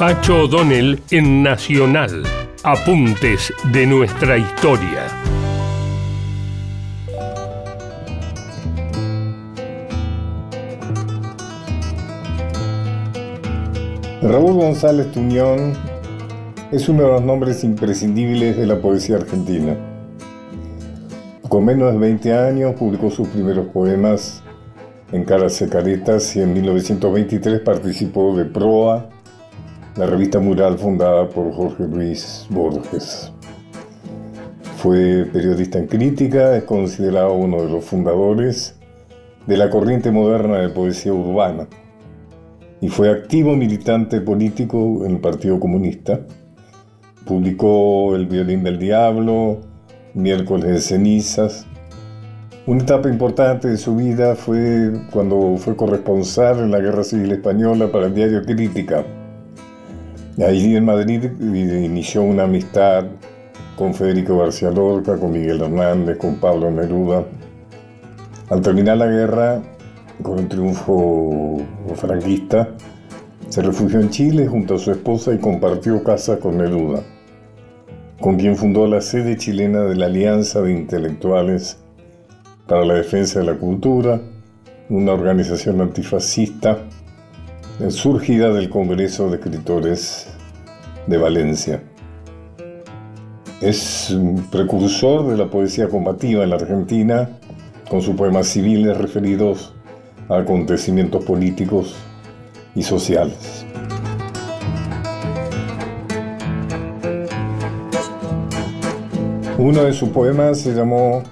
Pacho O'Donnell en Nacional. Apuntes de nuestra historia. Raúl González Tuñón es uno de los nombres imprescindibles de la poesía argentina. Con menos de 20 años publicó sus primeros poemas en Caras Caretas y en 1923 participó de Proa, la revista mural fundada por Jorge Luis Borges. Fue periodista en crítica, es considerado uno de los fundadores de la corriente moderna de poesía urbana y fue activo militante político en el Partido Comunista. Publicó El violín del diablo, Miércoles de cenizas. Una etapa importante de su vida fue cuando fue corresponsal en la Guerra Civil Española para el diario Crítica. Allí en Madrid inició una amistad con Federico García Lorca, con Miguel Hernández, con Pablo Neruda. Al terminar la guerra, con el triunfo franquista, se refugió en Chile junto a su esposa y compartió casa con Neruda, con quien fundó la sede chilena de la Alianza de Intelectuales para la Defensa de la Cultura, una organización antifascista surgida del Congreso de Escritores de Valencia. Es un precursor de la poesía combativa en la Argentina, con sus poemas civiles referidos acontecimientos políticos y sociales. Uno de sus poemas se llamó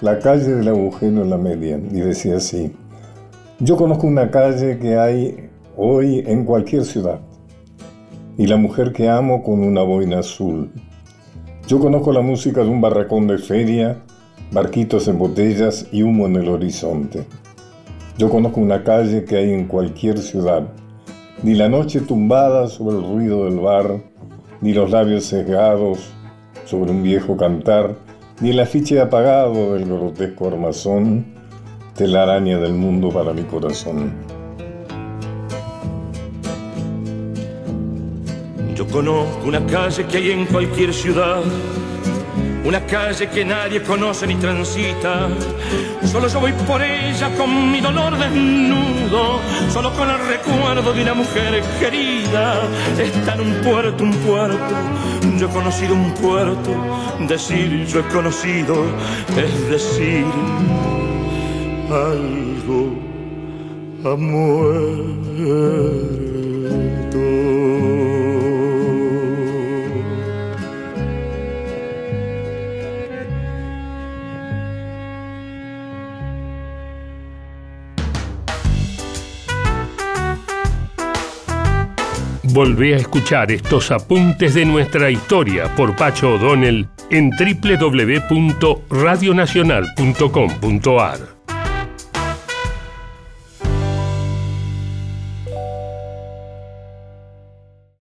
La calle del agujero en la media y decía así, yo conozco una calle que hay hoy en cualquier ciudad y la mujer que amo con una boina azul. Yo conozco la música de un barracón de feria, barquitos en botellas y humo en el horizonte. Yo conozco una calle que hay en cualquier ciudad, ni la noche tumbada sobre el ruido del bar, ni los labios sesgados sobre un viejo cantar, ni el afiche apagado del grotesco armazón, telaraña del mundo para mi corazón. Yo conozco una calle que hay en cualquier ciudad una calle que nadie conoce ni transita. Solo yo voy por ella con mi dolor desnudo, solo con el recuerdo de una mujer querida. Está en un puerto, un puerto, yo he conocido un puerto, decir yo he conocido es decir algo a Volvé a escuchar estos apuntes de nuestra historia por Pacho O'Donnell en www.radionacional.com.ar.